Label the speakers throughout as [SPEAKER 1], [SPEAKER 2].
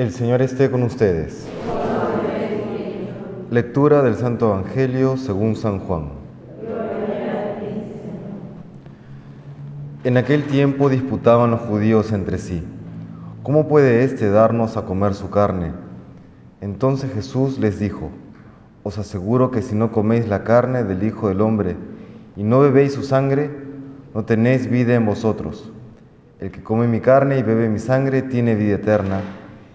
[SPEAKER 1] El Señor esté con ustedes. Lectura del Santo Evangelio según San Juan. En aquel tiempo disputaban los judíos entre sí, ¿cómo puede éste darnos a comer su carne? Entonces Jesús les dijo, os aseguro que si no coméis la carne del Hijo del Hombre y no bebéis su sangre, no tenéis vida en vosotros. El que come mi carne y bebe mi sangre tiene vida eterna,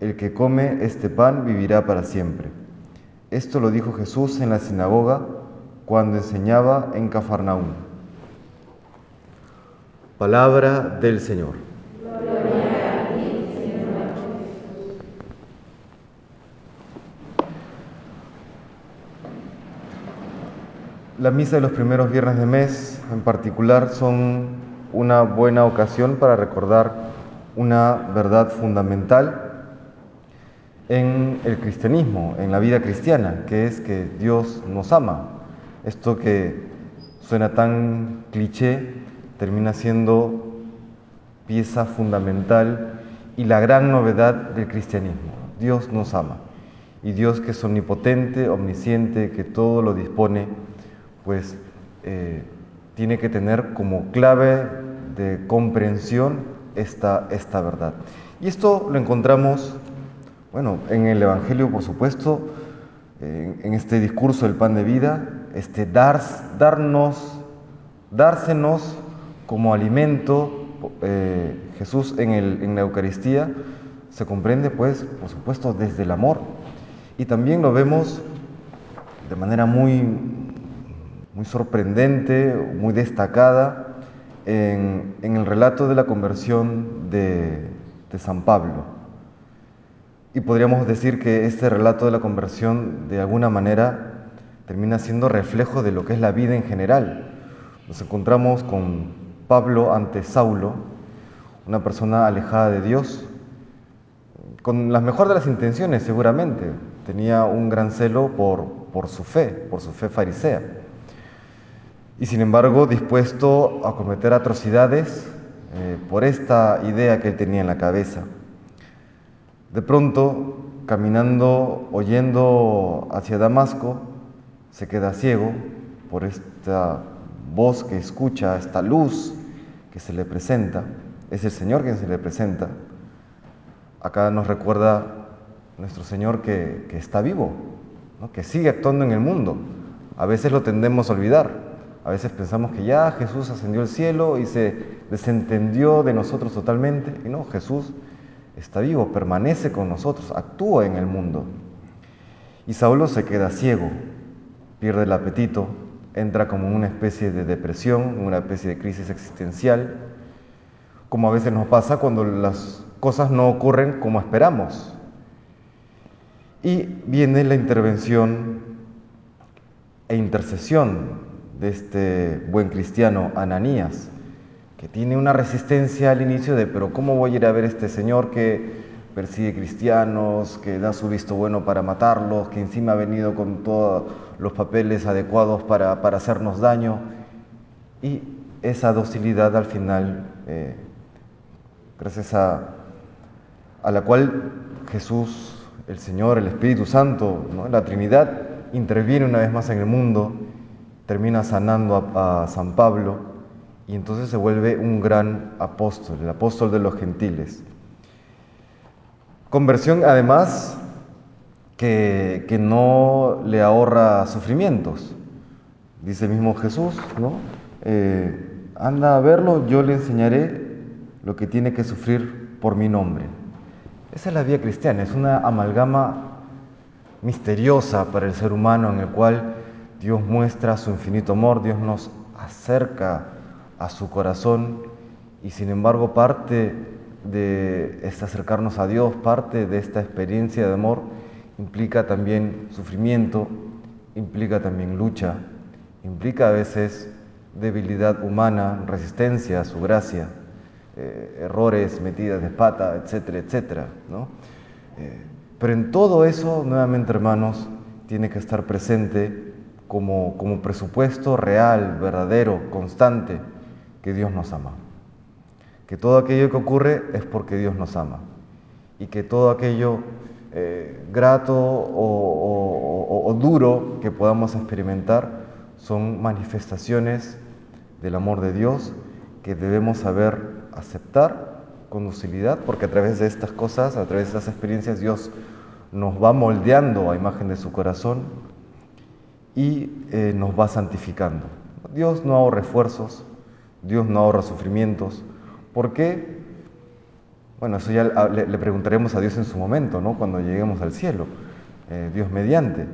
[SPEAKER 1] el que come este pan vivirá para siempre. Esto lo dijo Jesús en la sinagoga cuando enseñaba en Cafarnaúm. Palabra del Señor. La misa de los primeros viernes de mes en particular son una buena ocasión para recordar una verdad fundamental en el cristianismo, en la vida cristiana, que es que Dios nos ama. Esto que suena tan cliché termina siendo pieza fundamental y la gran novedad del cristianismo. Dios nos ama. Y Dios que es omnipotente, omnisciente, que todo lo dispone, pues eh, tiene que tener como clave de comprensión esta, esta verdad. Y esto lo encontramos, bueno, en el Evangelio, por supuesto, en, este discurso del pan de vida, este dar, darnos, dársenos como alimento, eh, Jesús en, la Eucaristía se comprende, pues, por supuesto, desde el amor. Y también lo vemos de manera muy, muy sorprendente, muy destacada en, el relato de la conversión de San Pablo. Y podríamos decir que este relato de la conversión de alguna manera termina siendo reflejo de lo que es la vida en general. Nos encontramos con Pablo ante Saulo, una persona alejada de Dios, con las mejores de las intenciones seguramente. Tenía un gran celo por, por su fe, por su fe farisea y sin embargo dispuesto a cometer atrocidades eh, por esta idea que él tenía en la cabeza. De pronto, caminando, oyendo hacia Damasco, se queda ciego por esta voz que escucha, esta luz que se le presenta. Es el Señor quien se le presenta. Acá nos recuerda nuestro Señor que, está vivo, que sigue actuando en el mundo. A veces lo tendemos a olvidar. A veces pensamos que ya Jesús ascendió al cielo y se desentendió de nosotros totalmente. Y no, Jesús está vivo, permanece con nosotros, actúa en el mundo. Y Saulo se queda ciego, pierde el apetito, entra como en una especie de depresión, una especie de crisis existencial, como a veces nos pasa cuando las cosas no ocurren como esperamos. Y viene la intervención e intercesión de este buen cristiano Ananías, que tiene una resistencia al inicio de, pero ¿cómo voy a ir a ver a este señor que persigue cristianos, que da su visto bueno para matarlos, que encima ha venido con todos los papeles adecuados para, hacernos daño? Y esa docilidad al final, eh, gracias a, a la cual Jesús, el Señor, el Espíritu Santo, la Trinidad, interviene una vez más en el mundo termina sanando a, San Pablo y entonces se vuelve un gran apóstol, el apóstol de los gentiles. Conversión además que, no le ahorra sufrimientos. Dice el mismo Jesús, ¿no? Eh, anda a verlo, yo le enseñaré lo que tiene que sufrir por mi nombre. Esa es la vida cristiana, es una amalgama misteriosa para el ser humano en el cual Dios muestra su infinito amor, Dios nos acerca a su corazón y sin embargo parte de este acercarnos a Dios, parte de esta experiencia de amor, implica también sufrimiento, implica también lucha, implica a veces debilidad humana, resistencia a su gracia, eh, errores, metidas de pata, etcétera, etcétera. ¿no? Eh, pero en todo eso, nuevamente hermanos, tiene que estar presente como, como presupuesto real, verdadero, constante, que Dios nos ama. Que todo aquello que ocurre es porque Dios nos ama. Y que todo aquello eh, grato o, duro que podamos experimentar son manifestaciones del amor de Dios que debemos saber aceptar con docilidad, porque a través de estas cosas, a través de estas experiencias, Dios nos va moldeando a imagen de su corazón y eh, nos va santificando. Dios no ahorra esfuerzos, Dios no ahorra sufrimientos. ¿Por qué? Bueno, eso ya le, preguntaremos a Dios en su momento, ¿no? cuando lleguemos al cielo, eh, Dios mediante.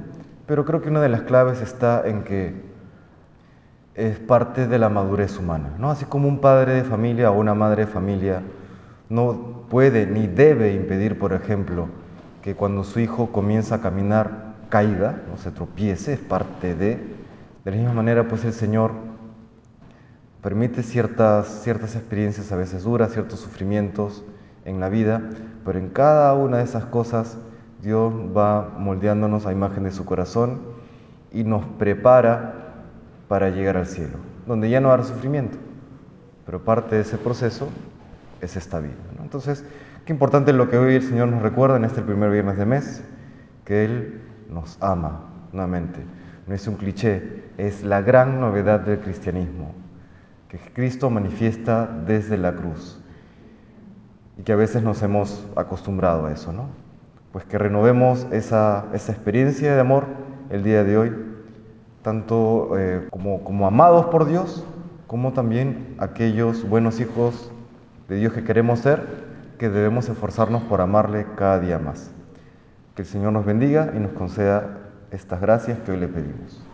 [SPEAKER 1] Pero creo que una de las claves está en que es parte de la madurez humana. ¿no? Así como un padre de familia o una madre de familia no puede ni debe impedir, por ejemplo, que cuando su hijo comienza a caminar caiga, no se tropiece, es parte de. De la misma manera, pues el Señor permite ciertas, ciertas experiencias a veces duras, ciertos sufrimientos, en la vida, pero en cada una de esas cosas Dios va moldeándonos a imagen de su corazón y nos prepara para llegar al cielo, donde ya no habrá sufrimiento, pero parte de ese proceso es esta vida. Entonces, qué importante lo que hoy el Señor nos recuerda en este primer viernes de mes, que Él nos ama nuevamente. No es un cliché, es la gran novedad del cristianismo, que Cristo manifiesta desde la cruz y que a veces nos hemos acostumbrado a eso, ¿no? Pues que renovemos esa, esa experiencia de amor el día de hoy, tanto eh, como, como amados por Dios, como también aquellos buenos hijos de Dios que queremos ser, que debemos esforzarnos por amarle cada día más. Que el Señor nos bendiga y nos conceda estas gracias que hoy le pedimos.